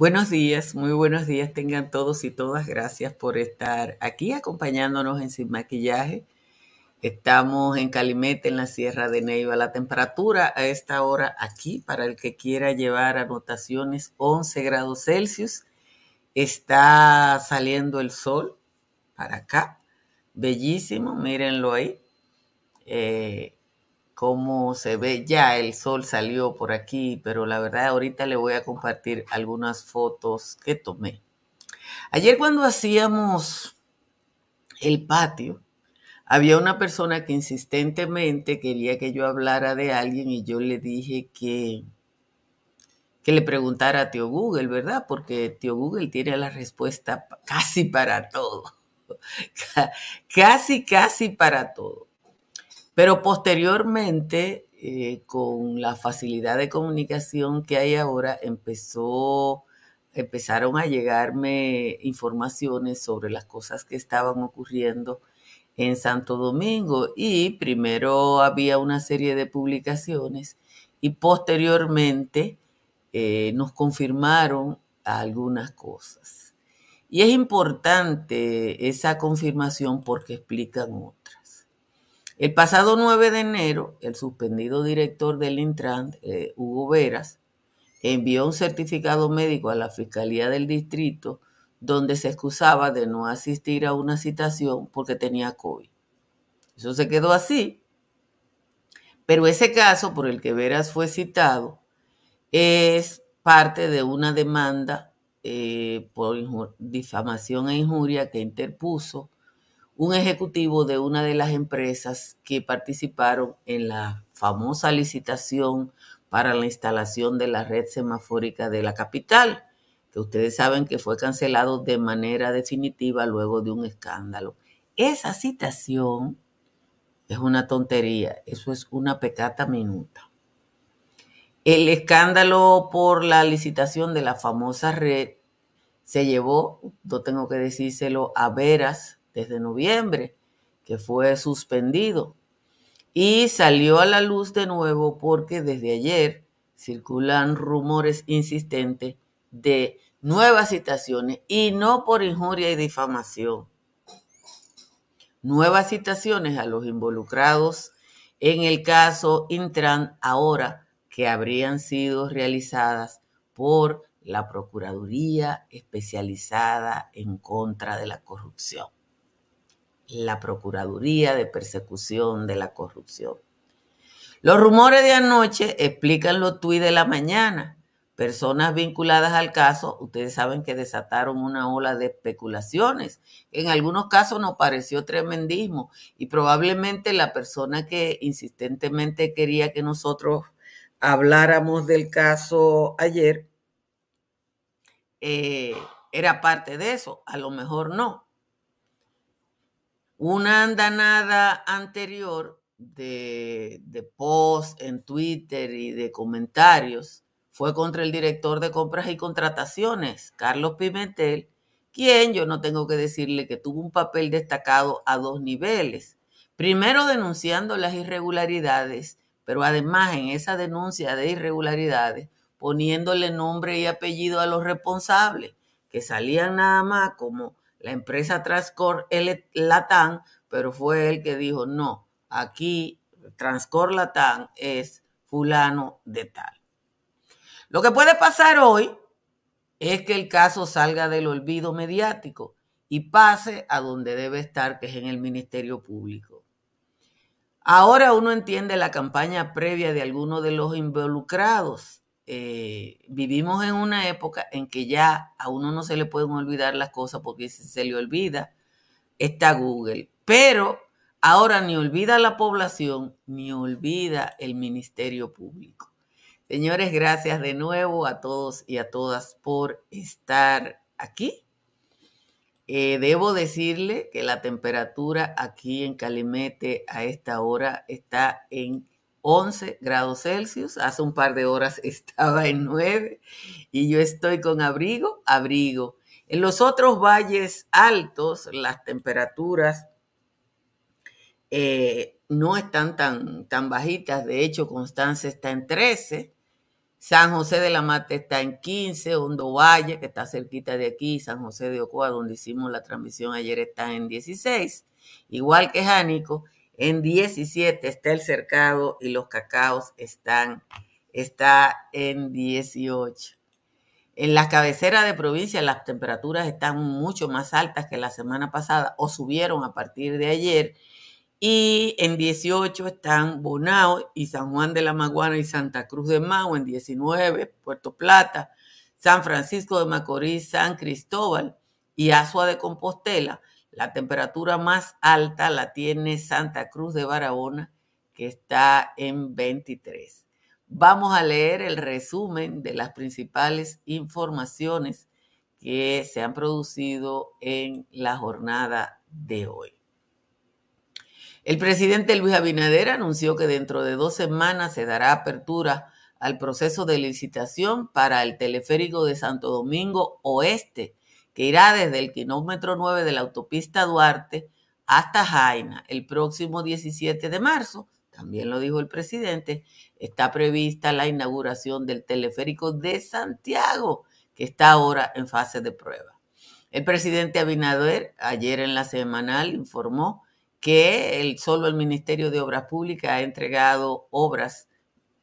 Buenos días, muy buenos días tengan todos y todas. Gracias por estar aquí acompañándonos en Sin Maquillaje. Estamos en Calimete, en la Sierra de Neiva. La temperatura a esta hora aquí, para el que quiera llevar anotaciones, 11 grados Celsius. Está saliendo el sol para acá. Bellísimo, mírenlo ahí. Eh, cómo se ve. Ya el sol salió por aquí, pero la verdad ahorita le voy a compartir algunas fotos que tomé. Ayer cuando hacíamos el patio, había una persona que insistentemente quería que yo hablara de alguien y yo le dije que, que le preguntara a tío Google, ¿verdad? Porque tío Google tiene la respuesta casi para todo. casi, casi para todo. Pero posteriormente, eh, con la facilidad de comunicación que hay ahora, empezó, empezaron a llegarme informaciones sobre las cosas que estaban ocurriendo en Santo Domingo y primero había una serie de publicaciones y posteriormente eh, nos confirmaron algunas cosas. Y es importante esa confirmación porque explican otras. El pasado 9 de enero, el suspendido director del Intran, eh, Hugo Veras, envió un certificado médico a la Fiscalía del Distrito donde se excusaba de no asistir a una citación porque tenía COVID. Eso se quedó así. Pero ese caso por el que Veras fue citado es parte de una demanda eh, por difamación e injuria que interpuso un ejecutivo de una de las empresas que participaron en la famosa licitación para la instalación de la red semafórica de la capital, que ustedes saben que fue cancelado de manera definitiva luego de un escándalo. Esa citación es una tontería, eso es una pecata minuta. El escándalo por la licitación de la famosa red se llevó, no tengo que decírselo, a veras desde noviembre, que fue suspendido. Y salió a la luz de nuevo porque desde ayer circulan rumores insistentes de nuevas citaciones y no por injuria y difamación. Nuevas citaciones a los involucrados en el caso Intran ahora que habrían sido realizadas por la Procuraduría especializada en contra de la corrupción la Procuraduría de Persecución de la Corrupción. Los rumores de anoche explican los tuits de la mañana. Personas vinculadas al caso, ustedes saben que desataron una ola de especulaciones. En algunos casos nos pareció tremendismo y probablemente la persona que insistentemente quería que nosotros habláramos del caso ayer eh, era parte de eso, a lo mejor no. Una andanada anterior de, de post en Twitter y de comentarios fue contra el director de compras y contrataciones, Carlos Pimentel, quien yo no tengo que decirle que tuvo un papel destacado a dos niveles. Primero denunciando las irregularidades, pero además en esa denuncia de irregularidades poniéndole nombre y apellido a los responsables, que salían nada más como la empresa Transcor Latam, pero fue él que dijo, no, aquí Transcor Latam es fulano de tal. Lo que puede pasar hoy es que el caso salga del olvido mediático y pase a donde debe estar, que es en el Ministerio Público. Ahora uno entiende la campaña previa de algunos de los involucrados eh, vivimos en una época en que ya a uno no se le pueden olvidar las cosas porque si se le olvida, está Google. Pero ahora ni olvida la población, ni olvida el Ministerio Público. Señores, gracias de nuevo a todos y a todas por estar aquí. Eh, debo decirle que la temperatura aquí en Calimete a esta hora está en 11 grados Celsius, hace un par de horas estaba en 9 y yo estoy con abrigo, abrigo. En los otros valles altos las temperaturas eh, no están tan, tan bajitas, de hecho Constanza está en 13, San José de la Mata está en 15, Hondo Valle, que está cerquita de aquí, San José de Ocoa, donde hicimos la transmisión ayer, está en 16, igual que Jánico, en 17 está el cercado y los cacaos están, está en 18. En las cabeceras de provincia las temperaturas están mucho más altas que la semana pasada o subieron a partir de ayer y en 18 están Bonao y San Juan de la Maguana y Santa Cruz de Mau. En 19, Puerto Plata, San Francisco de Macorís, San Cristóbal y Azua de Compostela. La temperatura más alta la tiene Santa Cruz de Barahona, que está en 23. Vamos a leer el resumen de las principales informaciones que se han producido en la jornada de hoy. El presidente Luis Abinader anunció que dentro de dos semanas se dará apertura al proceso de licitación para el teleférico de Santo Domingo Oeste, que irá desde el kilómetro 9 de la autopista Duarte hasta Jaina el próximo 17 de marzo. También lo dijo el presidente, está prevista la inauguración del teleférico de Santiago, que está ahora en fase de prueba. El presidente Abinader ayer en la semanal informó que el, solo el Ministerio de Obras Públicas ha entregado obras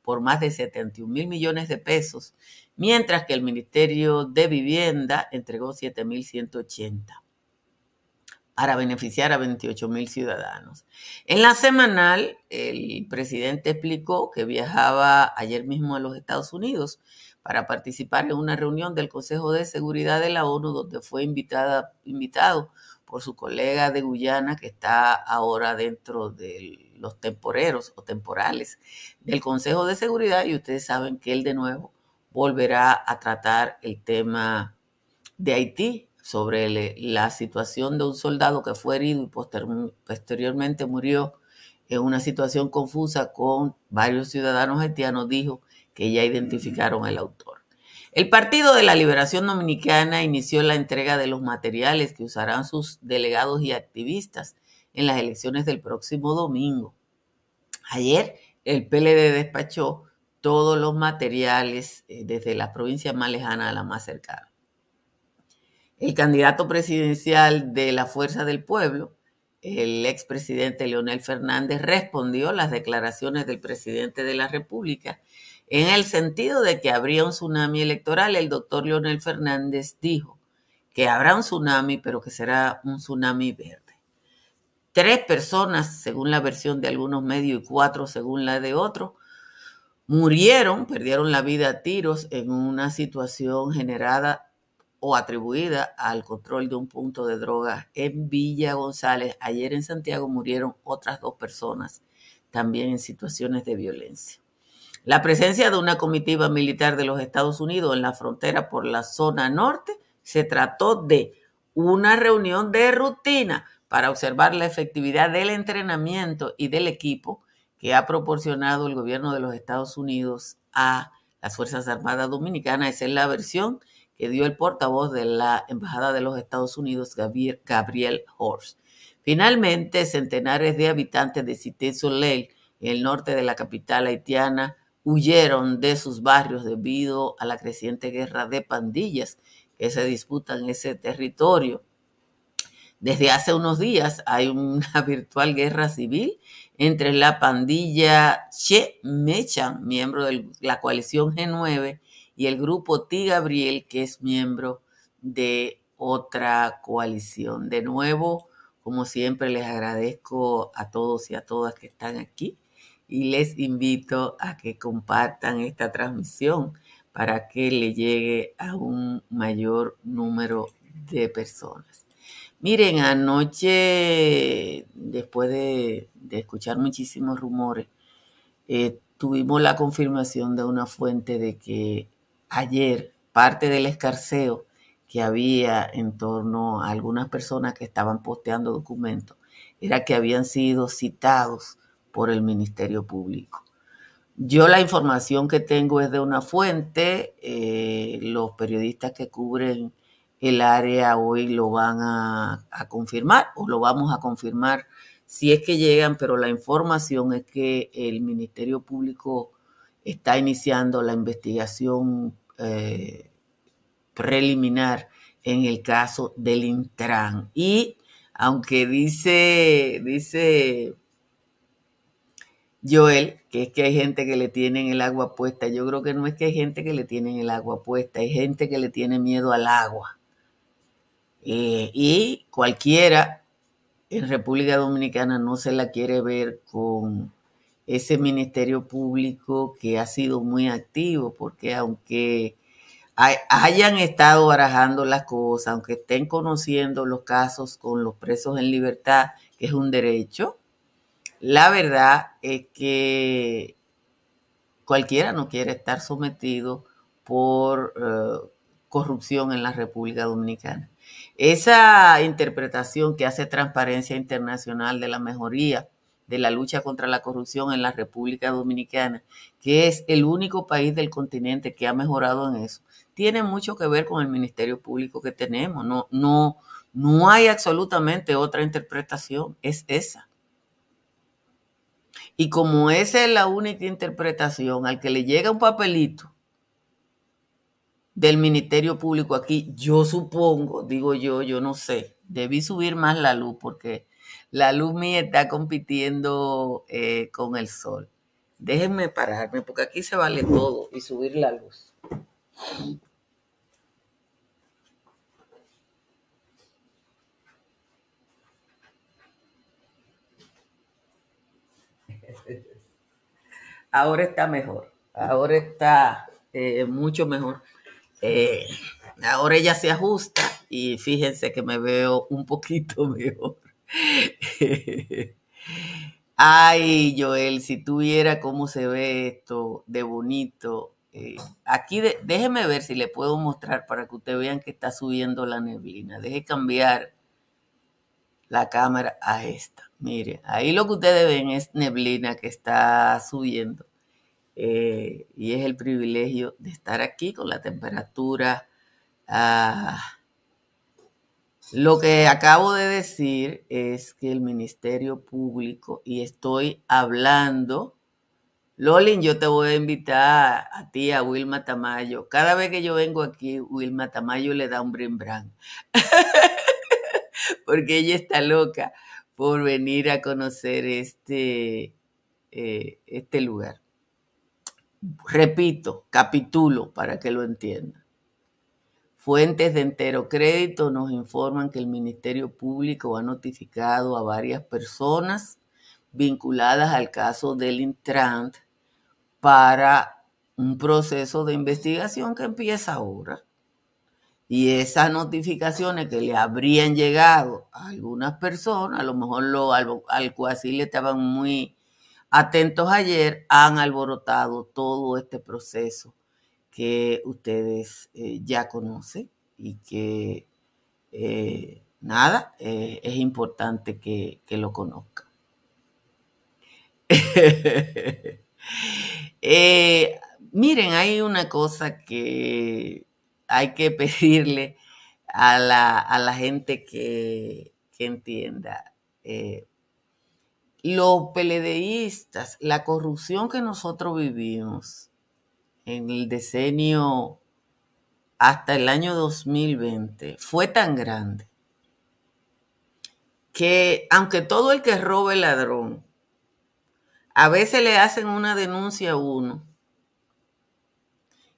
por más de 71 mil millones de pesos, mientras que el Ministerio de Vivienda entregó 7.180 para beneficiar a 28 mil ciudadanos. En la semanal, el presidente explicó que viajaba ayer mismo a los Estados Unidos para participar en una reunión del Consejo de Seguridad de la ONU, donde fue invitada, invitado por su colega de Guyana que está ahora dentro de los temporeros o temporales del Consejo de Seguridad y ustedes saben que él de nuevo volverá a tratar el tema de Haití sobre la situación de un soldado que fue herido y posteriormente murió en una situación confusa con varios ciudadanos haitianos, dijo que ya identificaron al autor. El Partido de la Liberación Dominicana inició la entrega de los materiales que usarán sus delegados y activistas en las elecciones del próximo domingo. Ayer el PLD despachó todos los materiales eh, desde la provincia más lejana a la más cercana. El candidato presidencial de la Fuerza del Pueblo, el expresidente Leonel Fernández, respondió las declaraciones del presidente de la República en el sentido de que habría un tsunami electoral, el doctor Leonel Fernández dijo que habrá un tsunami, pero que será un tsunami verde. Tres personas, según la versión de algunos medios, y cuatro según la de otros, murieron, perdieron la vida a tiros en una situación generada o atribuida al control de un punto de drogas en Villa González. Ayer en Santiago murieron otras dos personas, también en situaciones de violencia. La presencia de una comitiva militar de los Estados Unidos en la frontera por la zona norte se trató de una reunión de rutina para observar la efectividad del entrenamiento y del equipo que ha proporcionado el gobierno de los Estados Unidos a las Fuerzas Armadas Dominicanas. Esa es la versión que dio el portavoz de la Embajada de los Estados Unidos, Gabriel Horst. Finalmente, centenares de habitantes de Cité Soleil, en el norte de la capital haitiana, huyeron de sus barrios debido a la creciente guerra de pandillas que se disputan en ese territorio. Desde hace unos días hay una virtual guerra civil entre la pandilla Che Mechan, miembro de la coalición G9, y el grupo T. Gabriel, que es miembro de otra coalición. De nuevo, como siempre, les agradezco a todos y a todas que están aquí y les invito a que compartan esta transmisión para que le llegue a un mayor número de personas. Miren, anoche, después de, escuchar muchísimos rumores, eh, tuvimos la confirmación de una fuente de que ayer parte del escarceo que había en torno a algunas personas que estaban posteando documentos era que habían sido citados por el Ministerio Público. Yo la información que tengo es de una fuente, eh, los periodistas que cubren el área hoy lo van a, confirmar o lo vamos a confirmar si es que llegan, pero la información es que el Ministerio Público está iniciando la investigación eh, preliminar en el caso del Intran. Y aunque dice, dice Joel, que es que hay gente que le tienen el agua puesta, yo creo que no es que hay gente que le tienen el agua puesta, hay gente que le tiene miedo al agua. Eh, y cualquiera en República Dominicana no se la quiere ver con ese ministerio público que ha sido muy activo, porque aunque hayan estado barajando las cosas, aunque estén conociendo los casos con los presos en libertad, que es un derecho, la verdad es que cualquiera no quiere estar sometido por eh, corrupción en la República Dominicana. Esa interpretación que hace Transparencia Internacional de la mejoría de la lucha contra la corrupción en la República Dominicana, que es el único país del continente que ha mejorado en eso, tiene mucho que ver con el Ministerio Público que tenemos. No, no, no hay absolutamente otra interpretación, es esa. Y como esa es la única interpretación, al que le llega un papelito del Ministerio Público aquí, yo supongo, digo yo, yo no sé, debí subir más la luz porque la luz mía está compitiendo eh, con el sol. Déjenme pararme porque aquí se vale todo y subir la luz. Ahora está mejor, ahora está eh, mucho mejor. Eh, ahora ella se ajusta y fíjense que me veo un poquito mejor. Ay, Joel, si tuviera cómo se ve esto de bonito. Eh, aquí déjeme ver si le puedo mostrar para que ustedes vean que está subiendo la neblina. Deje cambiar la cámara a esta. Mire, ahí lo que ustedes ven es neblina que está subiendo. Eh, y es el privilegio de estar aquí con la temperatura. Ah, lo que acabo de decir es que el Ministerio Público, y estoy hablando, Lolin, yo te voy a invitar a ti, a Wilma Tamayo. Cada vez que yo vengo aquí, Wilma Tamayo le da un brimbrán. Porque ella está loca por venir a conocer este, eh, este lugar. Repito, capítulo para que lo entiendan. Fuentes de entero crédito nos informan que el Ministerio Público ha notificado a varias personas vinculadas al caso del Intrant para un proceso de investigación que empieza ahora. Y esas notificaciones que le habrían llegado a algunas personas, a lo mejor lo, al, al le estaban muy atentos ayer, han alborotado todo este proceso que ustedes eh, ya conocen y que eh, nada, eh, es importante que, que lo conozcan. miren, hay una cosa que hay que pedirle a la, a la gente que, que entienda los peledeístas, la corrupción que nosotros vivimos en el decenio hasta el año 2020 fue tan grande que aunque todo el que robe ladrón, a veces le hacen una denuncia a uno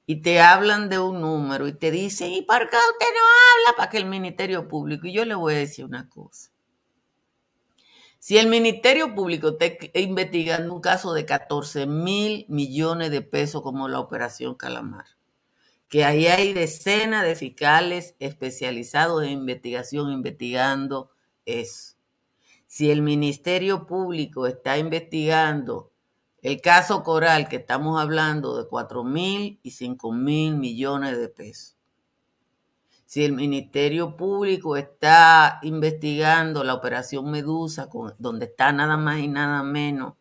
y te hablan de un número y te dicen, ¿y por qué usted no habla para que el Ministerio Público? Y yo le voy a decir una cosa. Si el Ministerio Público está investigando un caso de 14 mil millones de pesos como la Operación Calamar, que ahí hay decenas de fiscales especializados en investigación investigando eso. Si el Ministerio Público está investigando el caso Coral, que estamos hablando de 4 mil y 5 mil millones de pesos, si el Ministerio Público está investigando la operación Medusa, donde está nada más y nada menos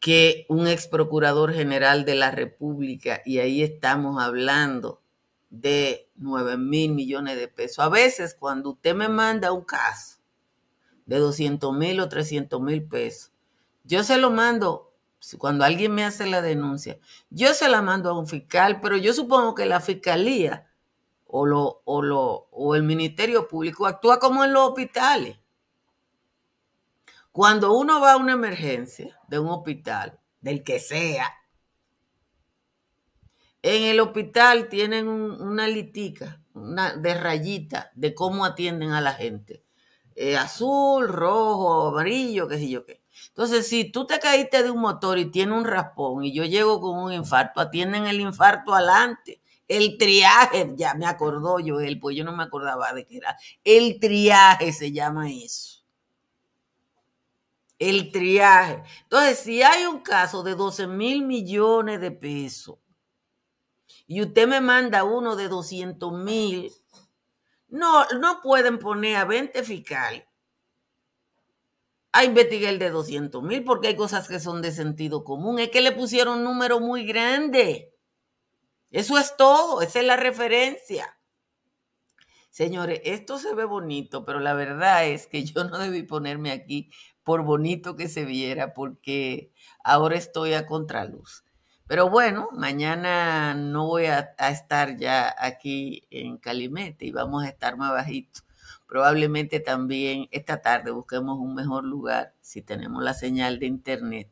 que un ex procurador general de la República, y ahí estamos hablando de 9 mil millones de pesos. A veces cuando usted me manda un caso de 200 mil o 300 mil pesos, yo se lo mando cuando alguien me hace la denuncia, yo se la mando a un fiscal, pero yo supongo que la fiscalía o, lo, o, lo, o el Ministerio Público actúa como en los hospitales. Cuando uno va a una emergencia de un hospital, del que sea, en el hospital tienen una litica, una de rayita de cómo atienden a la gente. Eh, azul, rojo, amarillo, qué sé yo qué. Entonces, si tú te caíste de un motor y tiene un raspón y yo llego con un infarto, atienden el infarto adelante. El triaje, ya me acordó yo él, pues yo no me acordaba de qué era. El triaje se llama eso. El triaje. Entonces, si hay un caso de 12 mil millones de pesos y usted me manda uno de 200 mil, no, no pueden poner a 20 fiscales a investigar el de 200 mil porque hay cosas que son de sentido común. Es que le pusieron un número muy grande. Eso es todo, esa es la referencia. Señores, esto se ve bonito, pero la verdad es que yo no debí ponerme aquí por bonito que se viera, porque ahora estoy a contraluz. Pero bueno, mañana no voy a, estar ya aquí en Calimete y vamos a estar más bajito. Probablemente también esta tarde busquemos un mejor lugar si tenemos la señal de internet.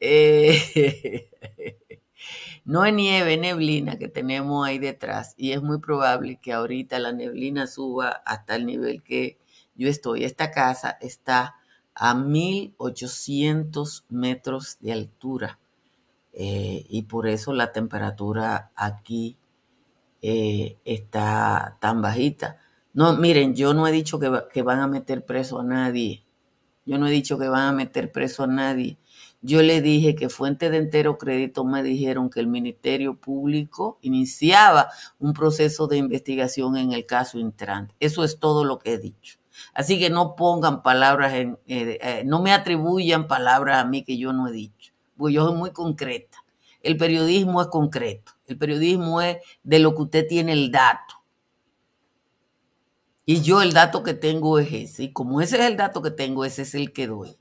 Eh, no es nieve, neblina que tenemos ahí detrás y es muy probable que ahorita la neblina suba hasta el nivel que yo estoy. Esta casa está a 1800 metros de altura eh, y por eso la temperatura aquí eh, está tan bajita. No, miren, yo no he dicho que, que van a meter preso a nadie. Yo no he dicho que van a meter preso a nadie. Yo le dije que fuente de entero crédito me dijeron que el Ministerio Público iniciaba un proceso de investigación en el caso Intrant. Eso es todo lo que he dicho. Así que no pongan palabras en, eh, eh, no me atribuyan palabras a mí que yo no he dicho, porque yo soy muy concreta. El periodismo es concreto. El periodismo es de lo que usted tiene el dato. Y yo el dato que tengo es ese. Y como ese es el dato que tengo, ese es el que doy.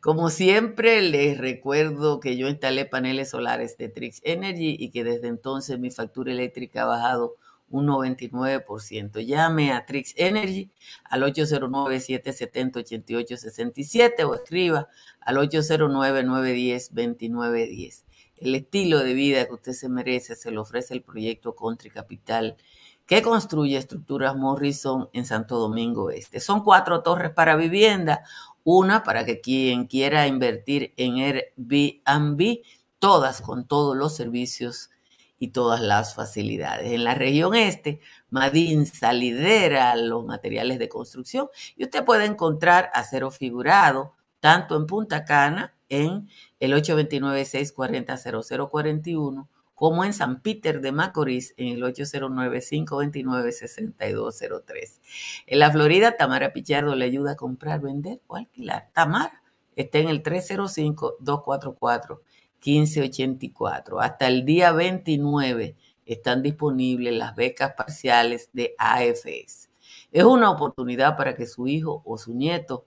Como siempre, les recuerdo que yo instalé paneles solares de Trix Energy y que desde entonces mi factura eléctrica ha bajado un 99%. Llame a Trix Energy al 809-770-8867 o escriba al 809-910-2910. El estilo de vida que usted se merece se lo ofrece el proyecto Country Capital que construye estructuras Morrison en Santo Domingo Este. Son cuatro torres para vivienda, una para que quien quiera invertir en Airbnb, todas con todos los servicios y todas las facilidades. En la región este, Madinsa lidera los materiales de construcción y usted puede encontrar acero figurado tanto en Punta Cana en el 829-640-0041 como en San Peter de Macorís en el 809-529-6203. En la Florida, Tamara Pichardo le ayuda a comprar, vender o alquilar. Tamara está en el 305-244-1584. Hasta el día 29 están disponibles las becas parciales de AFS. Es una oportunidad para que su hijo o su nieto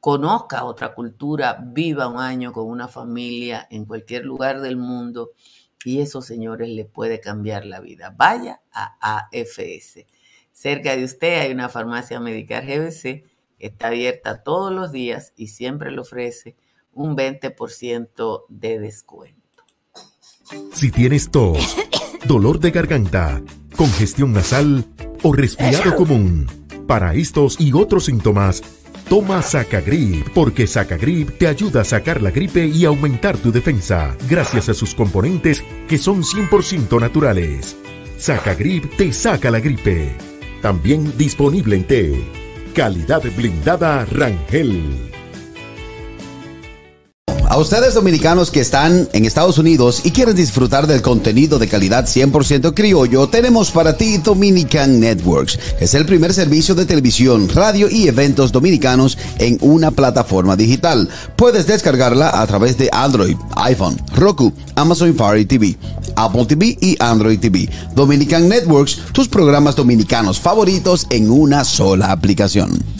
conozca otra cultura, viva un año con una familia en cualquier lugar del mundo y eso, señores, le puede cambiar la vida. Vaya a AFS. Cerca de usted hay una farmacia médica GBC que está abierta todos los días y siempre le ofrece un 20% de descuento. Si tienes tos, dolor de garganta, congestión nasal o resfriado común, para estos y otros síntomas, Toma Sacagrip, porque Sacagrip te ayuda a sacar la gripe y aumentar tu defensa, gracias a sus componentes que son 100% naturales. Sacagrip te saca la gripe. También disponible en té. Calidad blindada Rangel. A ustedes dominicanos que están en Estados Unidos y quieren disfrutar del contenido de calidad 100% criollo, tenemos para ti Dominican Networks. Es el primer servicio de televisión, radio y eventos dominicanos en una plataforma digital. Puedes descargarla a través de Android, iPhone, Roku, Amazon Fire TV, Apple TV y Android TV. Dominican Networks, tus programas dominicanos favoritos en una sola aplicación.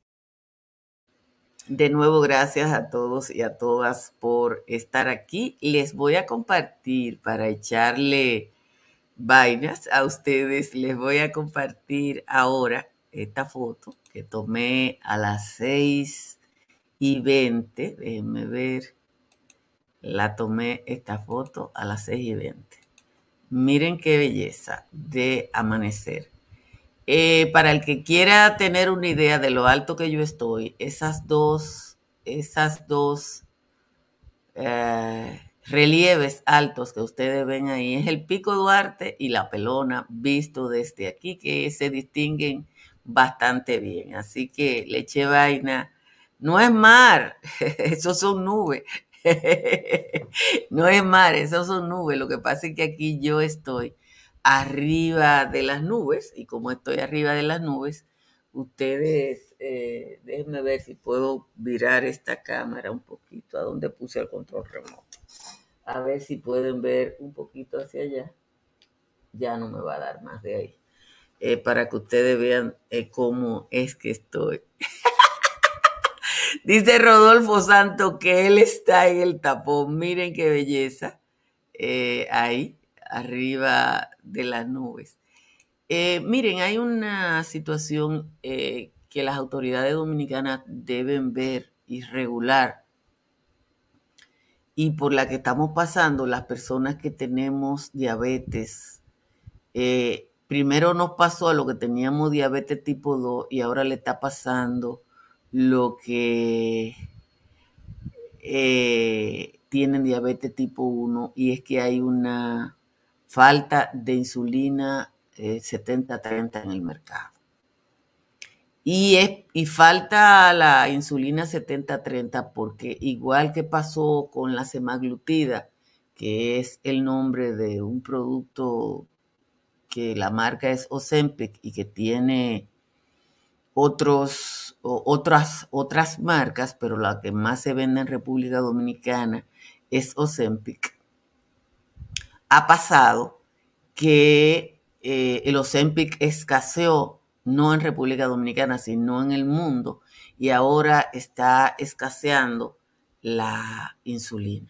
De nuevo, gracias a todos y a todas por estar aquí. Les voy a compartir para echarle vainas a ustedes. Les voy a compartir ahora esta foto que tomé a las 6 y 20. Déjenme ver. La tomé esta foto a las 6 y 20. Miren qué belleza de amanecer. Eh, para el que quiera tener una idea de lo alto que yo estoy, esas dos, esas dos eh, relieves altos que ustedes ven ahí es el Pico Duarte y la Pelona visto desde aquí, que se distinguen bastante bien. Así que leche vaina, no es mar, esos son nubes. no es mar, esos son nubes. Lo que pasa es que aquí yo estoy arriba de las nubes y como estoy arriba de las nubes, ustedes, eh, déjenme ver si puedo virar esta cámara un poquito a donde puse el control remoto. A ver si pueden ver un poquito hacia allá. Ya no me va a dar más de ahí. Eh, para que ustedes vean eh, cómo es que estoy. Dice Rodolfo Santo que él está en el tapón. Miren qué belleza. ahí arriba de las nubes. Eh, miren, hay una situación eh, que las autoridades dominicanas deben ver y regular y por la que estamos pasando las personas que tenemos diabetes. Eh, primero nos pasó a lo que teníamos diabetes tipo 2 y ahora le está pasando lo que tienen diabetes tipo 1 y es que hay una falta de insulina 70-30 eh, en el mercado. Y, es, y falta la insulina 70-30 porque igual que pasó con la semaglutida, que es el nombre de un producto que la marca es Ozempic y que tiene otros, otras, otras marcas, pero la que más se vende en República Dominicana es Ozempic ha pasado que eh, el Ozempic escaseó no en República Dominicana, sino en el mundo, y ahora está escaseando la insulina.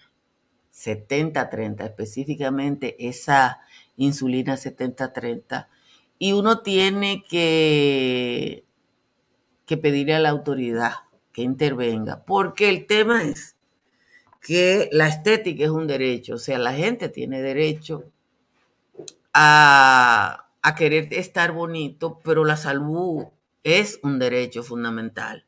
70-30, específicamente esa insulina 70-30. Y uno tiene que, que pedirle a la autoridad que intervenga, porque el tema es que la estética es un derecho, o sea, la gente tiene derecho a, querer estar bonito, pero la salud es un derecho fundamental.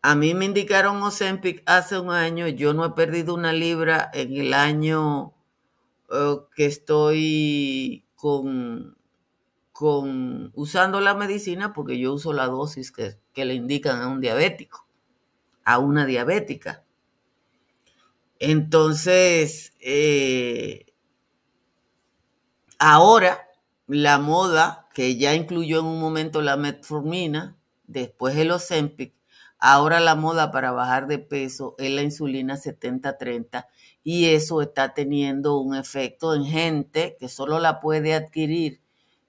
A mí me indicaron Ozempic hace un año, yo no he perdido una libra en el año eh, que estoy con, usando la medicina porque yo uso la dosis que le indican a un diabético a una diabética. Entonces, eh, ahora la moda, que ya incluyó en un momento la metformina, después el Ozempic, ahora la moda para bajar de peso es la insulina 70-30 y eso está teniendo un efecto en gente que solo la puede adquirir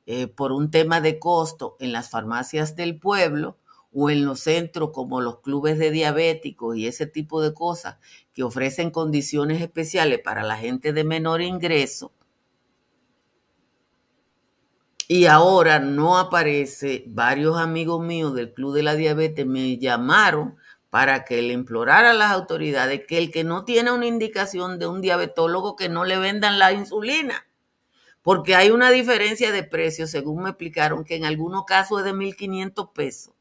eh, por un tema de costo en las farmacias del pueblo o en los centros como los clubes de diabéticos y ese tipo de cosas que ofrecen condiciones especiales para la gente de menor ingreso. Y ahora no aparece. Varios amigos míos del Club de la Diabetes me llamaron para que le implorara a las autoridades que el que no tiene una indicación de un diabetólogo que no le vendan la insulina. Porque hay una diferencia de precio, según me explicaron, que en algunos casos es de 1.500 pesos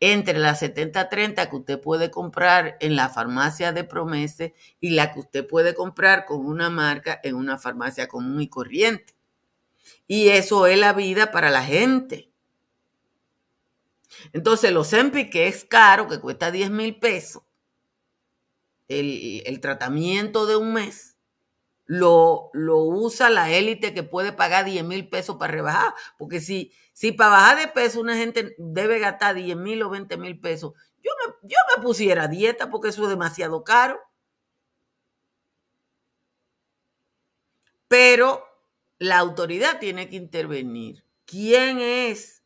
entre la 7030 que usted puede comprar en la farmacia de Promese y la que usted puede comprar con una marca en una farmacia común y corriente. Y eso es la vida para la gente. Entonces, los Empi, que es caro, que cuesta 10 mil pesos, el, el, tratamiento de un mes, lo, lo usa la élite que puede pagar 10 mil pesos para rebajar. Porque si, si para bajar de peso una gente debe gastar 10 mil o 20 mil pesos, yo me, yo me pusiera dieta porque eso es demasiado caro. Pero la autoridad tiene que intervenir. ¿Quién es?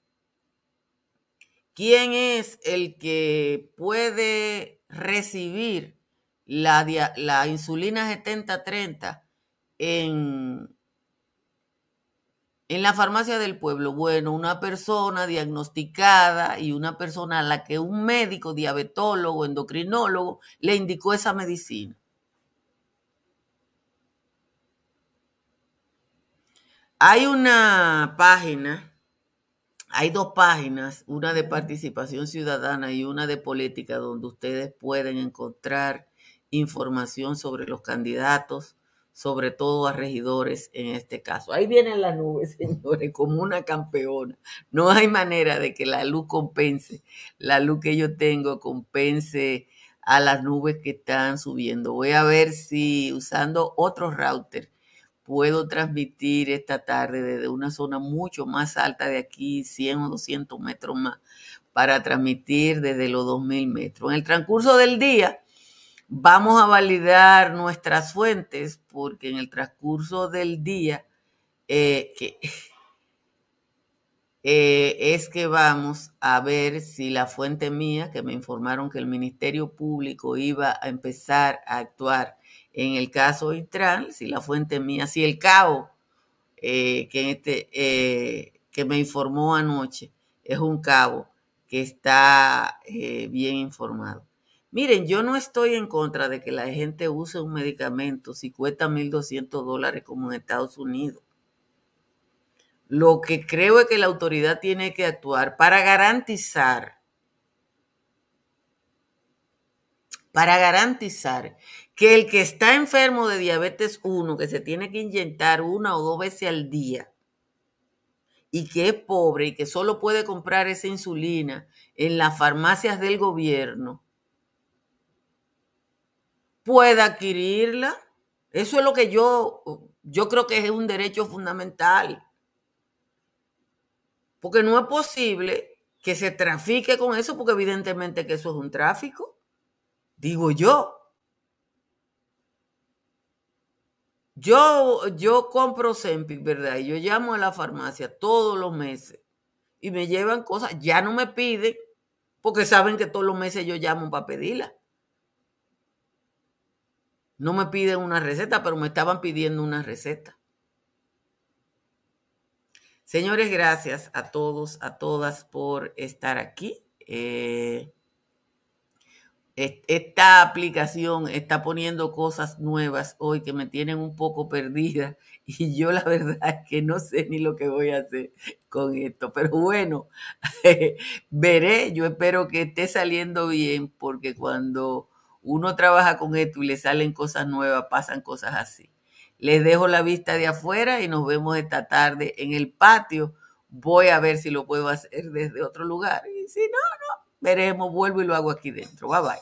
¿Quién es el que puede recibir la, la insulina 7030 en, en la farmacia del pueblo? Bueno, una persona diagnosticada y una persona a la que un médico, diabetólogo, endocrinólogo le indicó esa medicina. Hay una página, hay dos páginas, una de participación ciudadana y una de política, donde ustedes pueden encontrar información sobre los candidatos, sobre todo a regidores en este caso. Ahí vienen las nubes, señores, como una campeona. No hay manera de que la luz compense, la luz que yo tengo compense a las nubes que están subiendo. Voy a ver si usando otro router puedo transmitir esta tarde desde una zona mucho más alta de aquí, 100 o 200 metros más, para transmitir desde los 2000 metros. En el transcurso del día vamos a validar nuestras fuentes porque en el transcurso del día eh, que, eh, es que vamos a ver si la fuente mía, que me informaron que el Ministerio Público iba a empezar a actuar en el caso Intran, si la fuente mía, si el cabo eh, que, este, que me informó anoche es un cabo que está bien informado. Miren, yo no estoy en contra de que la gente use un medicamento si cuesta 1.200 dólares como en Estados Unidos. Lo que creo es que la autoridad tiene que actuar para garantizar, para garantizar que el que está enfermo de diabetes 1, que se tiene que inyectar una o dos veces al día, y que es pobre y que solo puede comprar esa insulina en las farmacias del gobierno, pueda adquirirla. Eso es lo que yo, yo creo que es un derecho fundamental. Porque no es posible que se trafique con eso, porque evidentemente que eso es un tráfico. Digo yo. Yo, yo compro Zempic, ¿verdad? Y yo llamo a la farmacia todos los meses y me llevan cosas. Ya no me piden porque saben que todos los meses yo llamo para pedirla. No me piden una receta, pero me estaban pidiendo una receta. Señores, gracias a todos, a todas por estar aquí. Eh, esta aplicación está poniendo cosas nuevas hoy que me tienen un poco perdida y yo la verdad es que no sé ni lo que voy a hacer con esto. Pero bueno, veré, yo espero que esté saliendo bien porque cuando uno trabaja con esto y le salen cosas nuevas, pasan cosas así. Les dejo la vista de afuera y nos vemos esta tarde en el patio. Voy a ver si lo puedo hacer desde otro lugar. Y si no, no, veremos, vuelvo y lo hago aquí dentro. Bye bye.